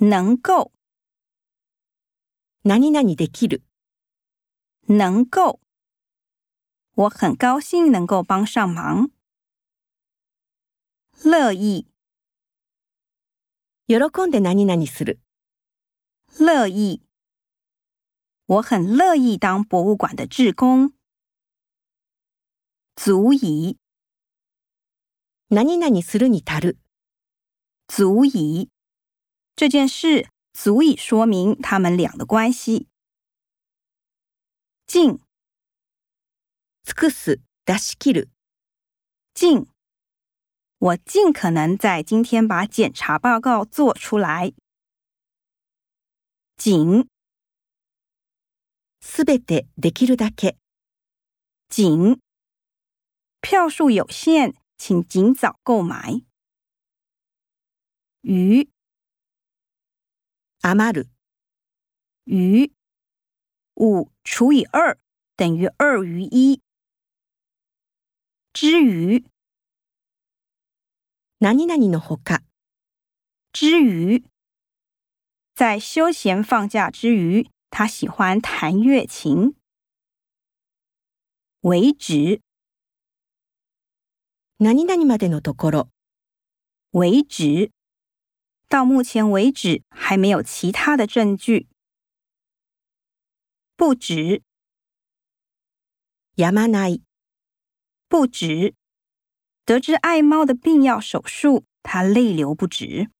能够，何々できる。能够。我很高兴能够帮上忙。乐意，喜んで何々する。乐意。我很乐意当博物馆的志工。足以，何々するに足る。足以。 这件事足以说明他们俩的关系。尽，尽くす、出し切る。尽。我尽可能在今天把检查报告做出来。紧，すべてできるだけ。紧。票数有限，请尽早购买。余， 余る。余，五除以二等于二余一。之余，何々のほか。之余，在休闲放假之余，他喜欢弹乐琴。为止。何々までのところ。为止。 到目前为止还没有其他的证据。不止。やまない。不止。得知爱猫的病要手术，他泪流不止。